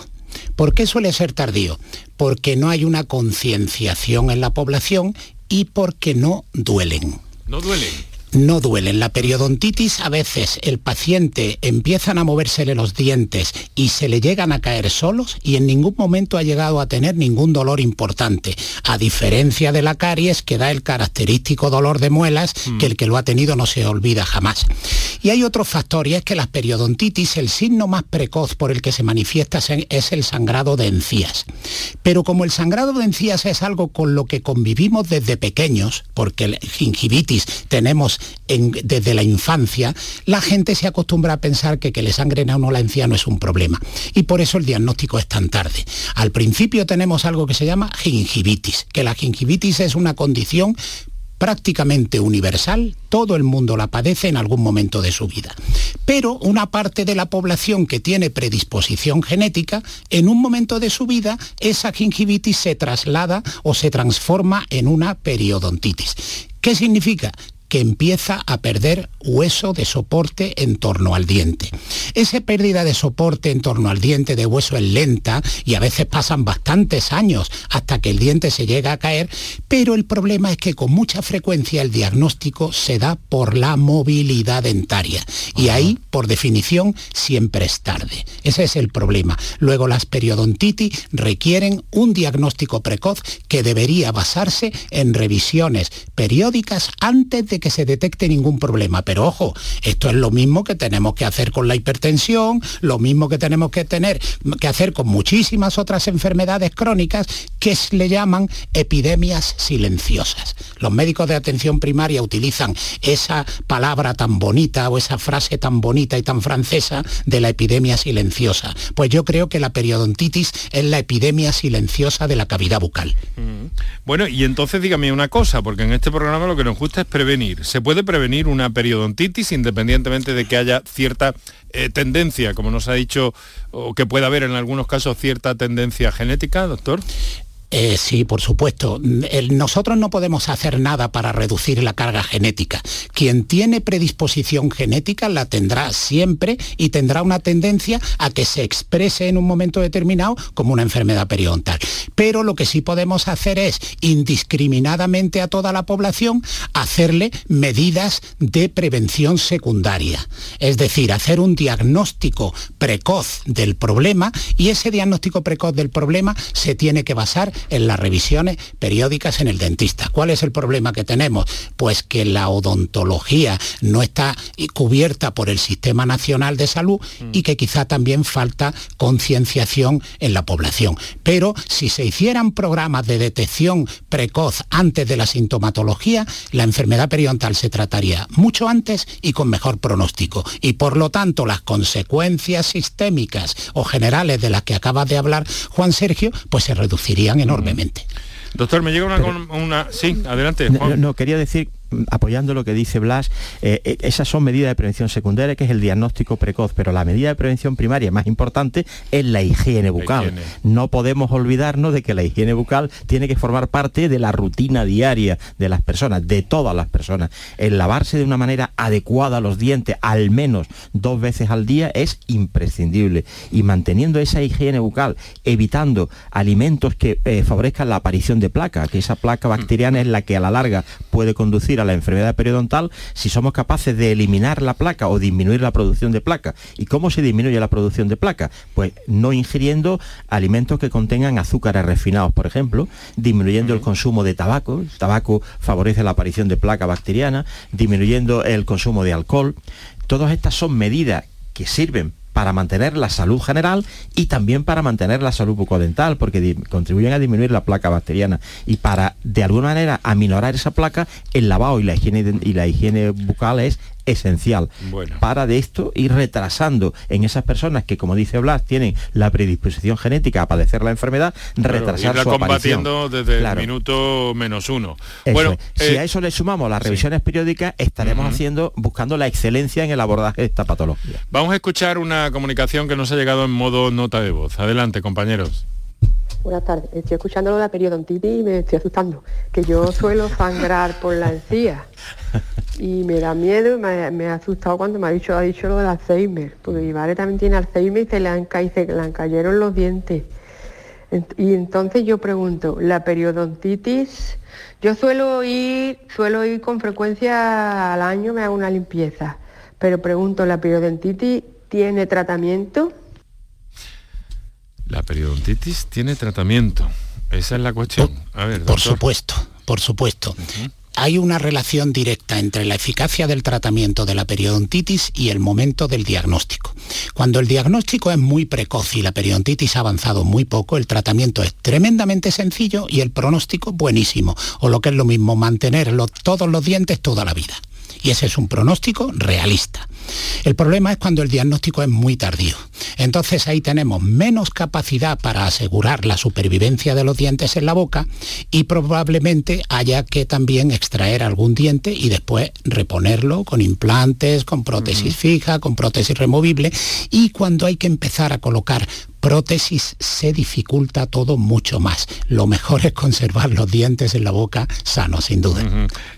¿Por qué suele ser tardío? Porque no hay una concienciación en la población y porque no duelen. No duelen no duelen. La periodontitis a veces el paciente empiezan a moversele los dientes y se le llegan a caer solos y en ningún momento ha llegado a tener ningún dolor importante, a diferencia de la caries que da el característico dolor de muelas mm. que el que lo ha tenido no se olvida jamás. Y hay otro factor y es que la periodontitis, el signo más precoz por el que se manifiesta es el sangrado de encías. Pero como el sangrado de encías es algo con lo que convivimos desde pequeños, porque el gingivitis tenemos desde la infancia, la gente se acostumbra a pensar que que le sangren a uno la encía no es un problema. Y por eso el diagnóstico es tan tarde. Al principio tenemos algo que se llama gingivitis, que la gingivitis es una condición prácticamente universal, todo el mundo la padece en algún momento de su vida. Pero una parte de la población que tiene predisposición genética, en un momento de su vida, esa gingivitis se traslada o se transforma en una periodontitis. ¿Qué significa? Que empieza a perder hueso de soporte en torno al diente. Esa pérdida de soporte en torno al diente de hueso es lenta y a veces pasan bastantes años hasta que el diente se llega a caer, pero el problema es que con mucha frecuencia el diagnóstico se da por la movilidad dentaria y ahí, por definición, siempre es tarde. Ese es el problema. Luego las periodontitis requieren un diagnóstico precoz que debería basarse en revisiones periódicas antes de que se detecte ningún problema. Pero ojo, esto es lo mismo que tenemos que hacer con la hipertensión, lo mismo que tenemos que tener que hacer con muchísimas otras enfermedades crónicas que le llaman epidemias silenciosas. Los médicos de atención primaria utilizan esa palabra tan bonita o esa frase tan bonita y tan francesa de la epidemia silenciosa. Pues yo creo que la periodontitis es la epidemia silenciosa de la cavidad bucal. Mm. Bueno, y entonces dígame una cosa, porque en este programa lo que nos gusta es prevenir ¿Se puede prevenir una periodontitis independientemente de que haya cierta eh, tendencia, como nos ha dicho, o que pueda haber en algunos casos cierta tendencia genética, doctor? Eh, sí, por supuesto. nosotros no podemos hacer nada para reducir la carga genética. Quien tiene predisposición genética la tendrá siempre y tendrá una tendencia a que se exprese en un momento determinado como una enfermedad periodontal. Pero lo que sí podemos hacer es indiscriminadamente a toda la población hacerle medidas de prevención secundaria. Es decir, hacer un diagnóstico precoz del problema y ese diagnóstico precoz del problema se tiene que basar en las revisiones periódicas en el dentista. ¿Cuál es el problema que tenemos? Pues que la odontología no está cubierta por el Sistema Nacional de Salud y que quizá también falta concienciación en la población. Pero si se hicieran programas de detección precoz antes de la sintomatología, la enfermedad periodontal se trataría mucho antes y con mejor pronóstico. Y por lo tanto, las consecuencias sistémicas o generales de las que acaba de hablar Juan Sergio, pues se reducirían enormemente. Doctor, me llega una... Sí, adelante. no, quería decir apoyando lo que dice Blas, eh, eh, esas son medidas de prevención secundaria, que es el diagnóstico precoz, pero la medida de prevención primaria más importante es la higiene bucal. No podemos olvidarnos de que la higiene bucal tiene que formar parte de la rutina diaria de las personas, de todas las personas. El lavarse de una manera adecuada los dientes, al menos dos veces al día, es imprescindible. Y manteniendo esa higiene bucal, evitando alimentos que eh, favorezcan la aparición de placa, que esa placa bacteriana es la que a la larga puede conducir a la enfermedad periodontal si somos capaces de eliminar la placa o disminuir la producción de placa. ¿Y cómo se disminuye la producción de placa? Pues no ingiriendo alimentos que contengan azúcares refinados, por ejemplo, disminuyendo el consumo de tabaco, el tabaco favorece la aparición de placa bacteriana, disminuyendo el consumo de alcohol. Todas estas son medidas que sirven para mantener la salud general y también para mantener la salud bucodental, porque contribuyen a disminuir la placa bacteriana. Y para, de alguna manera, aminorar esa placa, el lavado y la higiene, y la higiene bucal es esencial para de esto ir retrasando en esas personas que, como dice Blas, tienen la predisposición genética a padecer la enfermedad, retrasar su combatiendo desde el minuto menos uno. bueno, si eh, a eso le sumamos las revisiones periódicas, estaremos haciendo, buscando la excelencia en el abordaje de esta patología. Vamos a escuchar una comunicación que nos ha llegado en modo nota de voz. Adelante, compañeros. Buenas tardes. Estoy escuchando lo de la periodontitis y me estoy asustando. Que yo suelo sangrar por la encía. Y me da miedo, me, me, ha asustado cuando me ha dicho, ha dicho lo del Alzheimer. Porque mi madre también tiene Alzheimer y se le han, se le cayeron los dientes. Y entonces yo pregunto, la periodontitis, yo suelo ir, suelo ir con frecuencia al año, me hago una limpieza. Pero pregunto, ¿la periodontitis tiene tratamiento? La periodontitis tiene tratamiento. Esa es la cuestión. A ver, por supuesto, por supuesto. Hay una relación directa entre la eficacia del tratamiento de la periodontitis y el momento del diagnóstico. Cuando el diagnóstico es muy precoz y la periodontitis ha avanzado muy poco, el tratamiento es tremendamente sencillo y el pronóstico buenísimo, o lo que es lo mismo, mantenerlo todos los dientes toda la vida. Y ese es un pronóstico realista. El problema es cuando el diagnóstico es muy tardío. Entonces ahí tenemos menos capacidad para asegurar la supervivencia de los dientes en la boca y probablemente haya que también extraer algún diente y después reponerlo con implantes, con prótesis fija, con prótesis removible y cuando hay que empezar a colocar prótesis se dificulta todo mucho más. Lo mejor es conservar los dientes en la boca sanos, sin duda.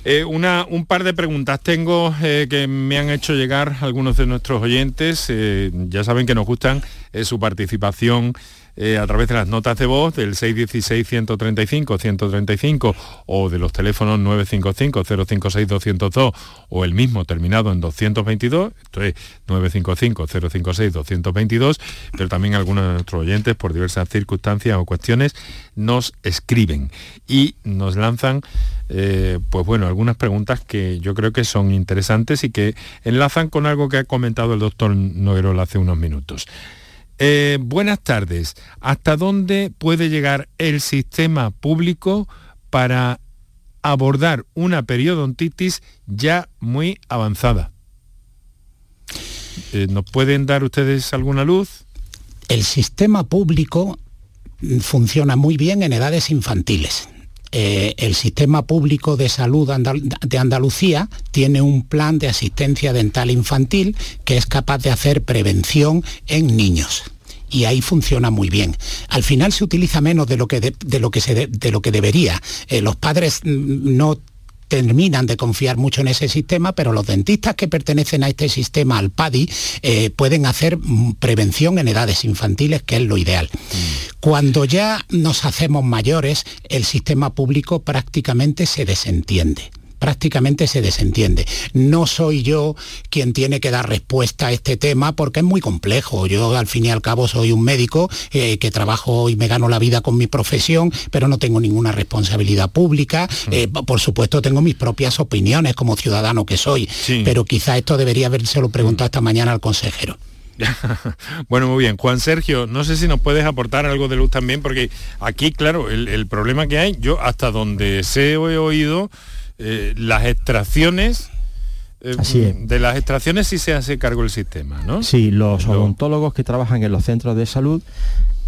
Eh, una, un par de preguntas tengo eh, que me han hecho llegar algunos de nuestros oyentes. Eh, ya saben que nos gustan su participación eh, a través de las notas de voz del 616-135-135 o de los teléfonos 955-056-202 o el mismo terminado en 222, esto es 955-056-222, pero también algunos de nuestros oyentes por diversas circunstancias o cuestiones nos escriben y nos lanzan eh, pues bueno, algunas preguntas que yo creo que son interesantes y que enlazan con algo que ha comentado el doctor Noguerola hace unos minutos. Eh, buenas tardes. ¿Hasta dónde puede llegar el sistema público para abordar una periodontitis ya muy avanzada? Eh, ¿Nos pueden dar ustedes alguna luz? El sistema público funciona muy bien en edades infantiles. Eh, el sistema público de salud de Andalucía tiene un plan de asistencia dental infantil que es capaz de hacer prevención en niños y ahí funciona muy bien. Al final se utiliza menos de lo que, de, lo que, se de lo que debería. Eh, los padres mm, no terminan de confiar mucho en ese sistema, pero los dentistas que pertenecen a este sistema, al PADI, eh, pueden hacer mm, prevención en edades infantiles, que es lo ideal. Mm. Cuando ya nos hacemos mayores, el sistema público prácticamente se desentiende prácticamente se desentiende. No soy yo quien tiene que dar respuesta a este tema porque es muy complejo. Yo al fin y al cabo soy un médico eh, que trabajo y me gano la vida con mi profesión, pero no tengo ninguna responsabilidad pública. Mm. Eh, por supuesto tengo mis propias opiniones como ciudadano que soy, pero quizá esto debería habérselo preguntado esta mañana al consejero. bueno, muy bien. Juan Sergio, no sé si nos puedes aportar algo de luz también, porque aquí, claro, el, problema que hay, yo hasta donde se he oído, eh, las extracciones eh, de las extracciones sí se hace cargo el sistema, ¿no? Sí, los odontólogos que trabajan en los centros de salud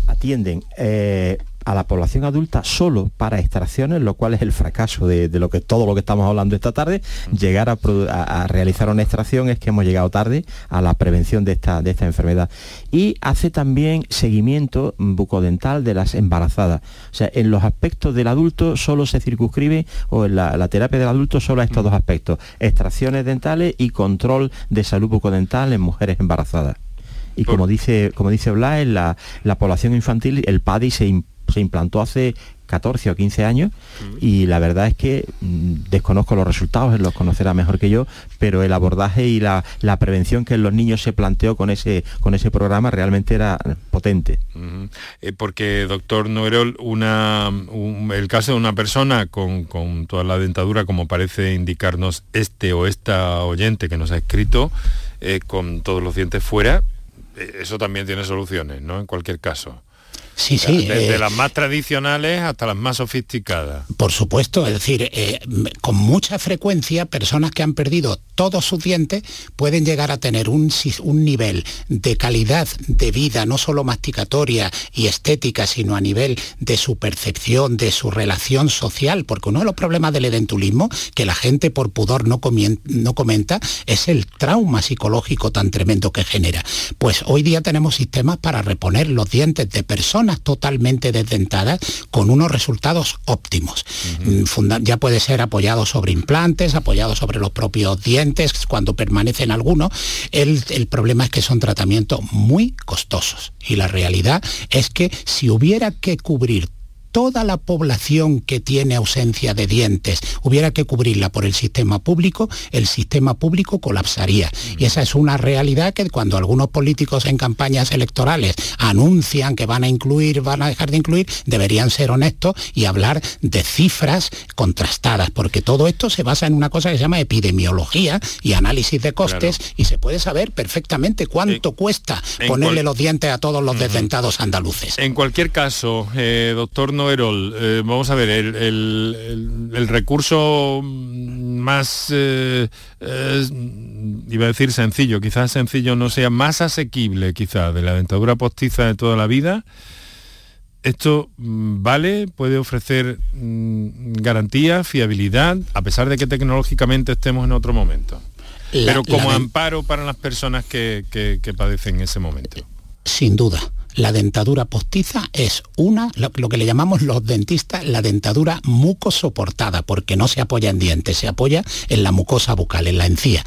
atienden eh, a la población adulta solo para extracciones, lo cual es el fracaso de, lo que todo lo que estamos hablando esta tarde. Llegar a, realizar una extracción es que hemos llegado tarde a la prevención de esta, de esta enfermedad. Y hace también seguimiento bucodental de las embarazadas. O sea, en los aspectos del adulto solo se circunscribe, o en la, terapia del adulto solo a estos dos aspectos, extracciones dentales y control de salud bucodental en mujeres embarazadas. Y como dice, como dice Blas, en la, la población infantil el PADI se se implantó hace 14 o 15 años y la verdad es que mm, desconozco los resultados, él los conocerá mejor que yo, pero el abordaje y la, prevención que en los niños se planteó con ese, con ese programa realmente era potente. Eh, porque, doctor Noerol, una, el caso de una persona con, toda la dentadura, como parece indicarnos este o esta oyente que nos ha escrito, eh, con todos los dientes fuera, eh, eso también tiene soluciones, ¿no? En cualquier caso. Sí, sí. Desde eh, las más tradicionales hasta las más sofisticadas. Por supuesto, es decir, eh, con mucha frecuencia personas que han perdido todos sus dientes pueden llegar a tener un, un nivel de calidad de vida, no solo masticatoria y estética, sino a nivel de su percepción, de su relación social, porque uno de los problemas del edentulismo, que la gente por pudor no, no comenta, es el trauma psicológico tan tremendo que genera. Pues hoy día tenemos sistemas para reponer los dientes de personas totalmente desdentadas con unos resultados óptimos. Mm, ya puede ser apoyado sobre implantes, apoyado sobre los propios dientes cuando permanecen algunos. El, el problema es que son tratamientos muy costosos y la realidad es que si hubiera que cubrir toda la población que tiene ausencia de dientes hubiera que cubrirla por el sistema público, el sistema público colapsaría. Y esa es una realidad que cuando algunos políticos en campañas electorales anuncian que van a incluir, van a dejar de incluir, deberían ser honestos y hablar de cifras contrastadas, porque todo esto se basa en una cosa que se llama epidemiología y análisis de costes y se puede saber perfectamente cuánto cuesta ponerle los dientes a todos los desdentados andaluces. En cualquier caso, eh, doctor no eh, vamos a ver, el, recurso más, eh, iba a decir sencillo, quizás sencillo no sea, más asequible quizás de la dentadura postiza de toda la vida, esto mm, vale, puede ofrecer mm, garantía, fiabilidad, a pesar de que tecnológicamente estemos en otro momento. pero como amparo para las personas que, que padecen en ese momento. Sin duda la dentadura postiza es una, lo, que le llamamos los dentistas, la dentadura mucosoportada, porque no se apoya en dientes, se apoya en la mucosa bucal, en la encía.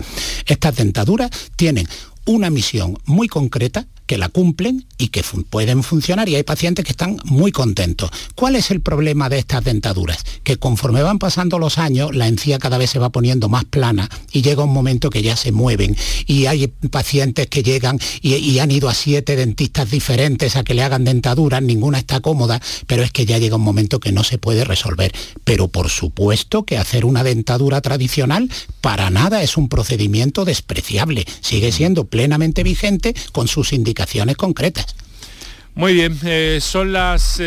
Estas dentaduras tienen una misión muy concreta que la cumplen y que pueden funcionar y hay pacientes que están muy contentos. ¿Cuál es el problema de estas dentaduras? Que conforme van pasando los años, la encía cada vez se va poniendo más plana y llega un momento que ya se mueven y hay pacientes que llegan y, han ido a siete dentistas diferentes a que le hagan dentaduras, ninguna está cómoda, pero es que ya llega un momento que no se puede resolver. Pero por supuesto que hacer una dentadura tradicional para nada es un procedimiento despreciable, sigue siendo plenamente vigente con sus indicaciones concretas. Muy bien, eh, son las 13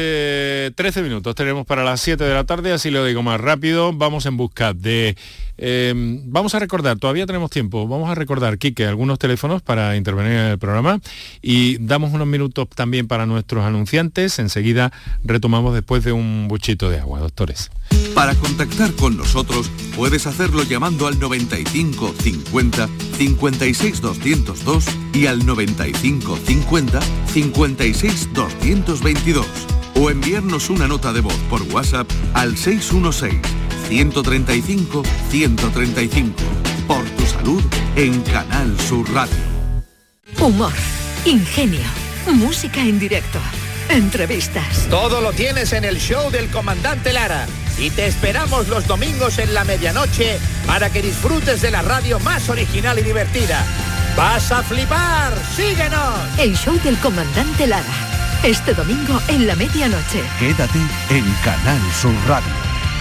eh, minutos, tenemos para las 7 de la tarde, así lo digo más rápido, vamos en busca de... Em, vamos a recordar, todavía tenemos tiempo, vamos a recordar, Quique, algunos teléfonos para intervenir en el programa y damos unos minutos también para nuestros anunciantes, enseguida retomamos después de un buchito de agua, doctores. Para contactar con nosotros puedes hacerlo llamando al 95 50 56 202 y al 95 50 56 222 o enviarnos una nota de voz por WhatsApp al 616 135 135 por tu salud en Canal Sur Radio. Humor, ingenio, música en directo entrevistas. Todo lo tienes en el show del comandante Lara. Y te esperamos los domingos en la medianoche para que disfrutes de la radio más original y divertida. ¡Vas a flipar! ¡Síguenos! El show del comandante Lara. Este domingo en la medianoche. Quédate en Canal Sur Radio,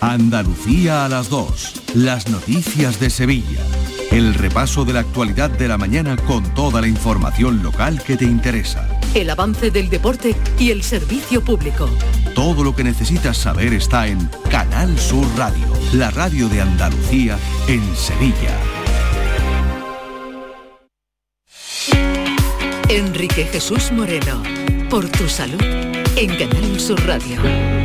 Andalucía a las 2. Las noticias de Sevilla. El repaso de la actualidad de la mañana con toda la información local que te interesa. El avance del deporte y el servicio público. Todo lo que necesitas saber está en Canal Sur Radio, la radio de Andalucía en Sevilla. Enrique Jesús Moreno. Por tu salud. En Canal Sur Radio.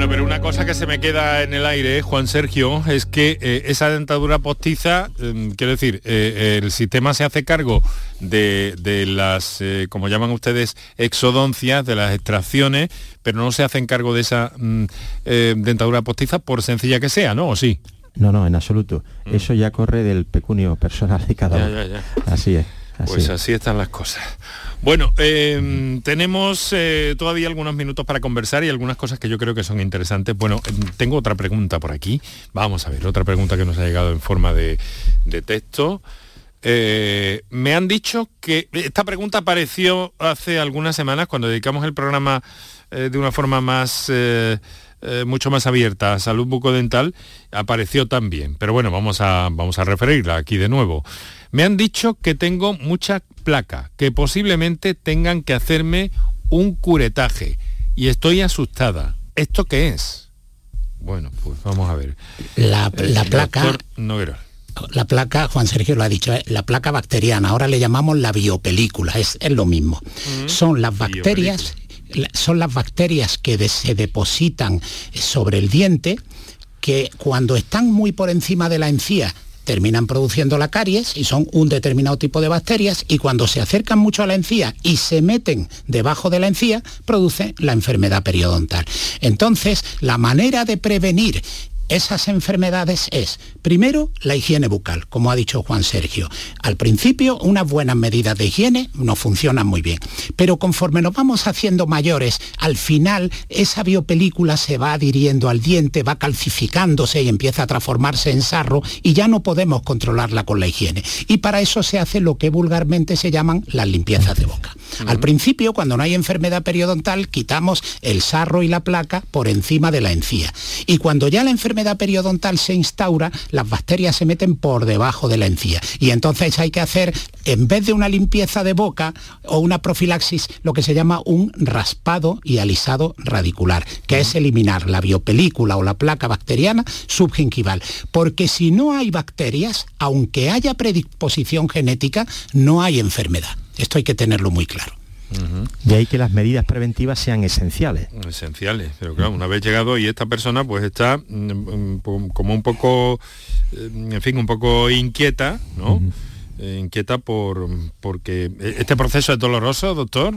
Bueno, pero una cosa que se me queda en el aire, Juan Sergio, es que eh, esa dentadura postiza, eh, quiero decir, eh, el sistema se hace cargo de, de las, eh, como llaman ustedes, exodoncias, de las extracciones, pero no se hacen cargo de esa mm, dentadura postiza por sencilla que sea, ¿no? ¿O sí? No, no, en absoluto. Eso ya corre del pecunio personal de cada uno. Así es. Así Pues es. así están las cosas. Bueno, eh, tenemos eh, todavía algunos minutos para conversar y algunas cosas que yo creo que son interesantes. Bueno, eh, tengo otra pregunta por aquí. Vamos a ver, otra pregunta que nos ha llegado en forma de, texto. Eh, me han dicho que esta pregunta apareció hace algunas semanas cuando dedicamos el programa eh, de una forma más eh, eh, mucho más abierta a salud bucodental apareció también pero bueno vamos a vamos a referirla aquí de nuevo me han dicho que tengo mucha placa que posiblemente tengan que hacerme un curetaje. Y estoy asustada. Esto qué es bueno pues vamos a ver. La, la placa... La placa, Juan Sergio lo ha dicho, ¿eh? la placa bacteriana, ahora le llamamos la biopelícula, es, es lo mismo. Son las bacterias, la- son las bacterias que de- se depositan sobre el diente, que cuando están muy por encima de la encía terminan produciendo la caries y son un determinado tipo de bacterias y cuando se acercan mucho a la encía y se meten debajo de la encía producen la enfermedad periodontal. Entonces, la manera de prevenir esas enfermedades es, primero, la higiene bucal, como ha dicho Juan Sergio. Al principio, unas buenas medidas de higiene no funcionan muy bien, pero conforme nos vamos haciendo mayores, al final esa biopelícula se va adhiriendo al diente, va calcificándose y empieza a transformarse en sarro y ya no podemos controlarla con la higiene. Y para eso se hace lo que vulgarmente se llaman las limpiezas de boca. Al principio, cuando no hay enfermedad periodontal, quitamos el sarro y la placa por encima de la encía. Y cuando ya la enfermedad periodontal se instaura, las bacterias se meten por debajo de la encía. Y entonces hay que hacer, en vez de una limpieza de boca o una profilaxis, lo que se llama un raspado y alisado radicular, que es eliminar la biopelícula o la placa bacteriana subgingival. Porque si no hay bacterias, aunque haya predisposición genética, no hay enfermedad. Esto hay que tenerlo muy claro. De ahí que las medidas preventivas sean esenciales. esenciales pero claro una vez llegado y esta persona pues está mm, mm, como un poco eh, en fin un poco inquieta no Eh, inquieta por porque eh, este proceso es doloroso doctor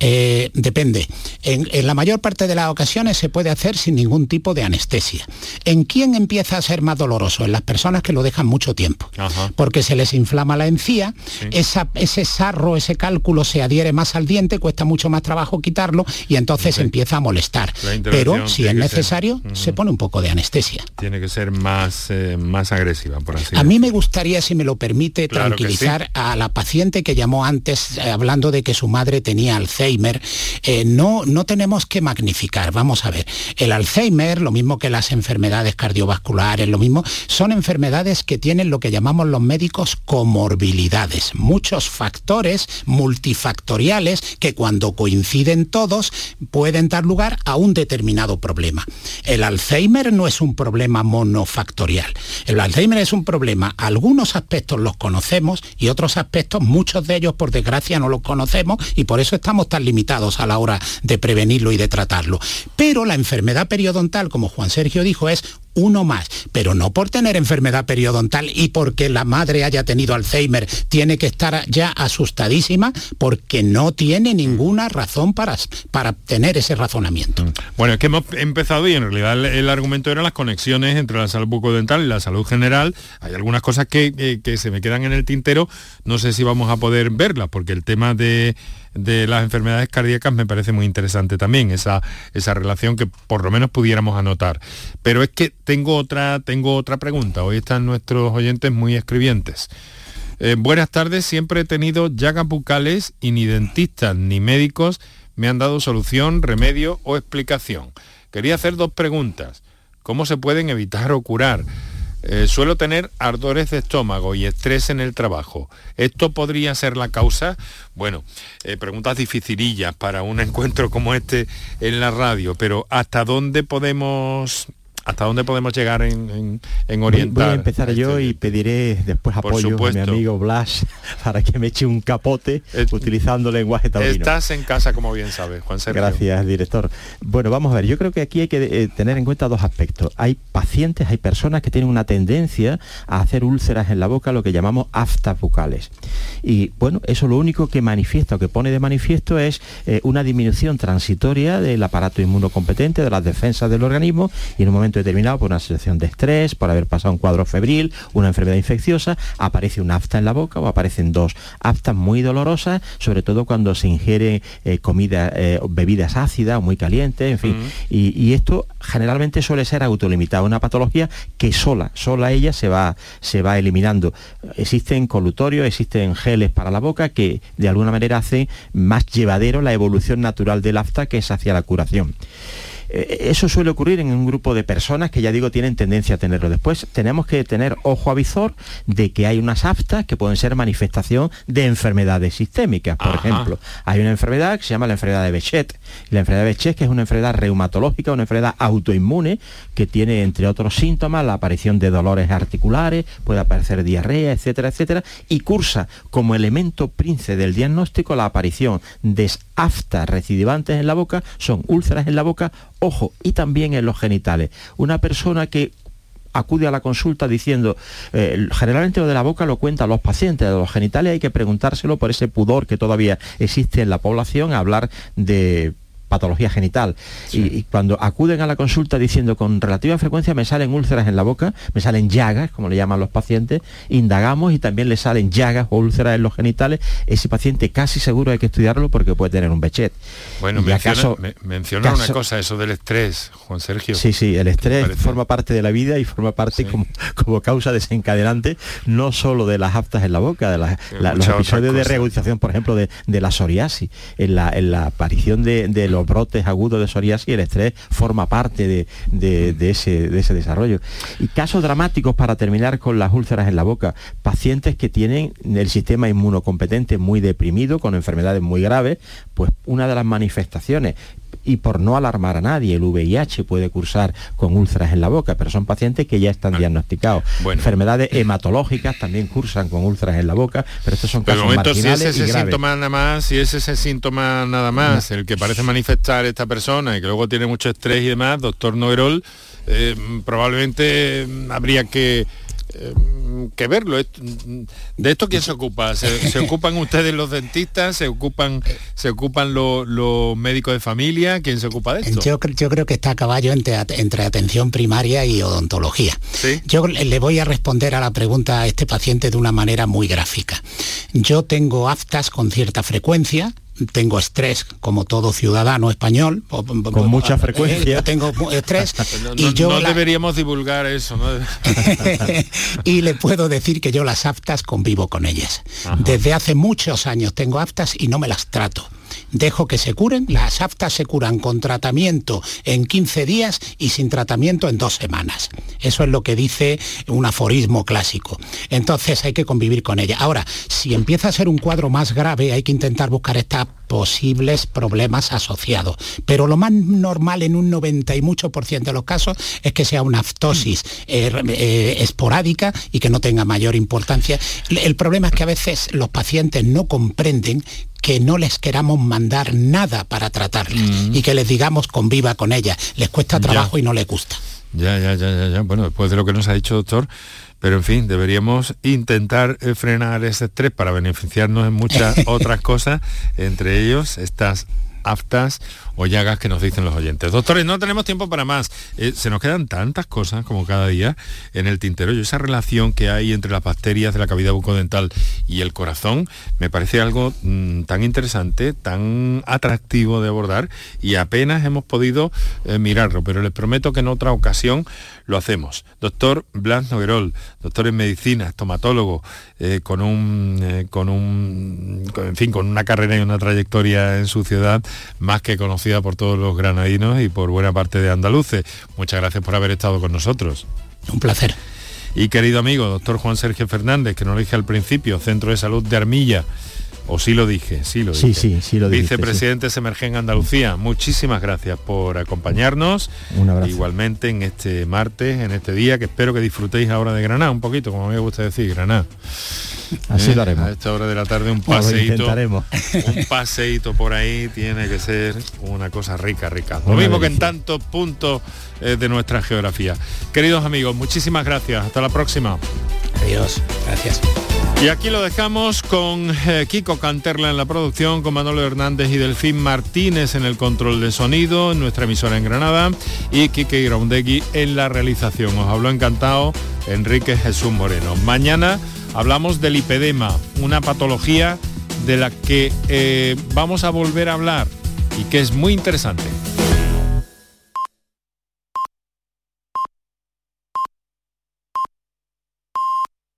Eh, depende. En, en la mayor parte de las ocasiones se puede hacer sin ningún tipo de anestesia. ¿En quién empieza a ser más doloroso? En las personas que lo dejan mucho tiempo. Porque se les inflama la encía, esa- ese sarro, ese cálculo se adhiere más al diente, cuesta mucho más trabajo quitarlo y entonces empieza a molestar. Pero si es ser. necesario, se pone un poco de anestesia. tiene que ser más eh, más agresiva por así A mí me gustaría, si me lo permite, Claro tranquilizar a la paciente que llamó antes eh, hablando de que su madre tenía Alzheimer. Eh, no, no tenemos que magnificar. Vamos a ver, el Alzheimer, lo mismo que las enfermedades cardiovasculares, lo mismo, son enfermedades que tienen lo que llamamos los médicos comorbilidades. Muchos factores multifactoriales que cuando coinciden todos pueden dar lugar a un determinado problema. El Alzheimer no es un problema monofactorial. El Alzheimer es un problema, algunos aspectos los conocemos y otros aspectos, muchos de ellos por desgracia no los conocemos y por eso estamos tan limitados a la hora de prevenirlo y de tratarlo. Pero la enfermedad periodontal, como Juan Sergio dijo, es uno más, pero no por tener enfermedad periodontal y porque la madre haya tenido Alzheimer, tiene que estar ya asustadísima porque no tiene ninguna razón para, para tener ese razonamiento. Mm. Bueno, es que hemos empezado y en realidad el, argumento era las conexiones entre la salud bucodental y la salud general. Hay algunas cosas que, eh, que se me quedan en el tintero, no sé si vamos a poder verlas, porque el tema de de las enfermedades cardíacas me parece muy interesante también, esa, esa relación que por lo menos pudiéramos anotar. Pero es que tengo otra, tengo otra pregunta. Hoy están nuestros oyentes muy escribientes. Eh, buenas tardes, siempre he tenido llagas bucales y ni dentistas ni médicos me han dado solución, remedio o explicación. Quería hacer dos preguntas. ¿Cómo se pueden evitar o curar? Eh, suelo tener ardores de estómago y estrés en el trabajo. ¿Esto podría ser la causa? Bueno, eh, preguntas dificilillas para un encuentro como este en la radio, pero ¿hasta dónde podemos ¿Hasta dónde podemos llegar en, en, orientar? Voy a empezar yo y pediré después apoyo a mi amigo Blas para que me eche un capote utilizando lenguaje taurino. Estás en casa, como bien sabes, Juan Sergio. Gracias, director. Bueno, vamos a ver, yo creo que aquí hay que eh, tener en cuenta dos aspectos. Hay pacientes, hay personas que tienen una tendencia a hacer úlceras en la boca, lo que llamamos aftas bucales. Y bueno, eso lo único que manifiesta o que pone de manifiesto es eh, una disminución transitoria del aparato inmunocompetente, de las defensas del organismo, y en un momento determinado por una situación de estrés, por haber pasado un cuadro febril, una enfermedad infecciosa, aparece un afta en la boca o aparecen dos aftas muy dolorosas, sobre todo cuando se ingiere eh, comida, eh, bebidas ácidas o muy calientes, en fin. y, esto generalmente suele ser autolimitado, una patología que sola, sola ella se va, se va eliminando. Existen colutorios, existen geles para la boca que de alguna manera hacen más llevadero la evolución natural del afta que es hacia la curación. Eh, eso suele ocurrir en un grupo de personas que ya digo tienen tendencia a tenerlo. Después tenemos que tener ojo avisor de que hay unas aftas que pueden ser manifestación de enfermedades sistémicas. Por ejemplo, hay una enfermedad que se llama la enfermedad de Bechet. La enfermedad de Bechet que es una enfermedad reumatológica, una enfermedad autoinmune que tiene entre otros síntomas la aparición de dolores articulares, puede aparecer diarrea, etcétera, etcétera, y cursa como elemento príncipe del diagnóstico la aparición de aftas recidivantes en la boca, son úlceras en la boca ojo, y también en los genitales. Una persona que acude a la consulta diciendo, eh, generalmente lo de la boca lo cuentan los pacientes, de los genitales hay que preguntárselo por ese pudor que todavía existe en la población a hablar de patología genital. Y, cuando acuden a la consulta diciendo con relativa frecuencia me salen úlceras en la boca, me salen llagas, como le llaman los pacientes, indagamos y también le salen llagas o úlceras en los genitales, ese paciente casi seguro hay que estudiarlo porque puede tener un bechet. Bueno, menciona, una cosa, eso del estrés, Juan Sergio. Sí, sí, el estrés forma parte de la vida y forma parte como, como, causa desencadenante no solo de las aftas en la boca, de los episodios de reagudización, por ejemplo, de, la psoriasis, en la, en la aparición de, de los brotes agudos de psoriasis, el estrés forma parte de, ese, de ese desarrollo. Y casos dramáticos para terminar con las úlceras en la boca, pacientes que tienen el sistema inmunocompetente muy deprimido, con enfermedades muy graves, pues una de las manifestaciones y por no alarmar a nadie, el VIH puede cursar con úlceras en la boca, pero son pacientes que ya están diagnosticados. Enfermedades hematológicas también cursan con úlceras en la boca, pero estos son casos momento, marginales si es ese síntoma nada más, si es ese síntoma nada más, el que parece manifestar esta persona y que luego tiene mucho estrés y demás, doctor Noerol, eh, probablemente habría que eh, que verlo. ¿De esto quién se ocupa? ¿Se, ocupan ustedes los dentistas? ¿Se ocupan, se ocupan los, médicos de familia? ¿Quién se ocupa de esto? Yo, yo creo que está a caballo entre, entre atención primaria y odontología. Yo le voy a responder a la pregunta a este paciente de una manera muy gráfica. Yo tengo aftas con cierta frecuencia, tengo estrés como todo ciudadano español. Con mucha eh, frecuencia. tengo estrés. y yo no deberíamos divulgar eso, ¿no? y le puedo decir que yo las aftas convivo con ellas. Desde hace muchos años tengo aftas y no me las trato dejo que se curen, las aftas se curan con tratamiento en 15 días y sin tratamiento en dos semanas. Eso es lo que dice un aforismo clásico. Entonces hay que convivir con ella. Ahora, si empieza a ser un cuadro más grave, hay que intentar buscar estas posibles problemas asociados. Pero lo más normal en un 90 y mucho por ciento de los casos es que sea una aftosis eh, eh, esporádica y que no tenga mayor importancia. El problema es que a veces los pacientes no comprenden que no les queramos mandar nada para tratarles Mm. y que les digamos conviva con ella. Les cuesta trabajo y no les gusta. Ya, ya, ya, ya, ya. Bueno, después de lo que nos ha dicho, doctor, pero en fin, deberíamos intentar eh, frenar ese estrés para beneficiarnos en muchas otras cosas, entre ellos estas aftas o llagas que nos dicen los oyentes. Doctores, no tenemos tiempo para más. Eh, se nos quedan tantas cosas como cada día en el tintero. Yo esa relación que hay entre las bacterias de la cavidad bucodental y el corazón me parece algo mm, tan interesante, tan atractivo de abordar y apenas hemos podido eh, mirarlo, pero les prometo que en otra ocasión lo hacemos. Doctor Blas Noguerol, doctor en medicina, estomatólogo, eh, con un eh, con un en fin, con una carrera y una trayectoria en su ciudad más que conocida por todos los granadinos y por buena parte de andaluces. Muchas gracias por haber estado con nosotros. Un placer. Y querido amigo, doctor Juan Sergio Fernández, que no lo dije al principio, Centro de Salud de Armilla, o sí lo dije, sí lo Sí, dije. sí, sí lo dijiste, Vicepresidente Semergen Andalucía, muchísimas gracias por acompañarnos. Un abrazo. Igualmente en este martes, en este día, que espero que disfrutéis ahora de Granada, un poquito, como me gusta decir, Granada. Así Eh, lo haremos. A esta hora de la tarde un Bueno, paseíto. intentaremos. Un paseíto por ahí tiene que ser una cosa rica, rica. Lo Una mismo que en tantos puntos eh, de nuestra geografía. Queridos amigos, muchísimas gracias. Hasta la próxima. Adiós. Gracias. Y aquí lo dejamos con eh, Kiko Canterla en la producción, con Manolo Hernández y Delfín Martínez en el control de sonido, en nuestra emisora en Granada, y Kike Iraundegui en la realización. Os habló encantado Enrique Jesús Moreno. Mañana hablamos del lipedema, una patología de la que eh, vamos a volver a hablar y que es muy interesante.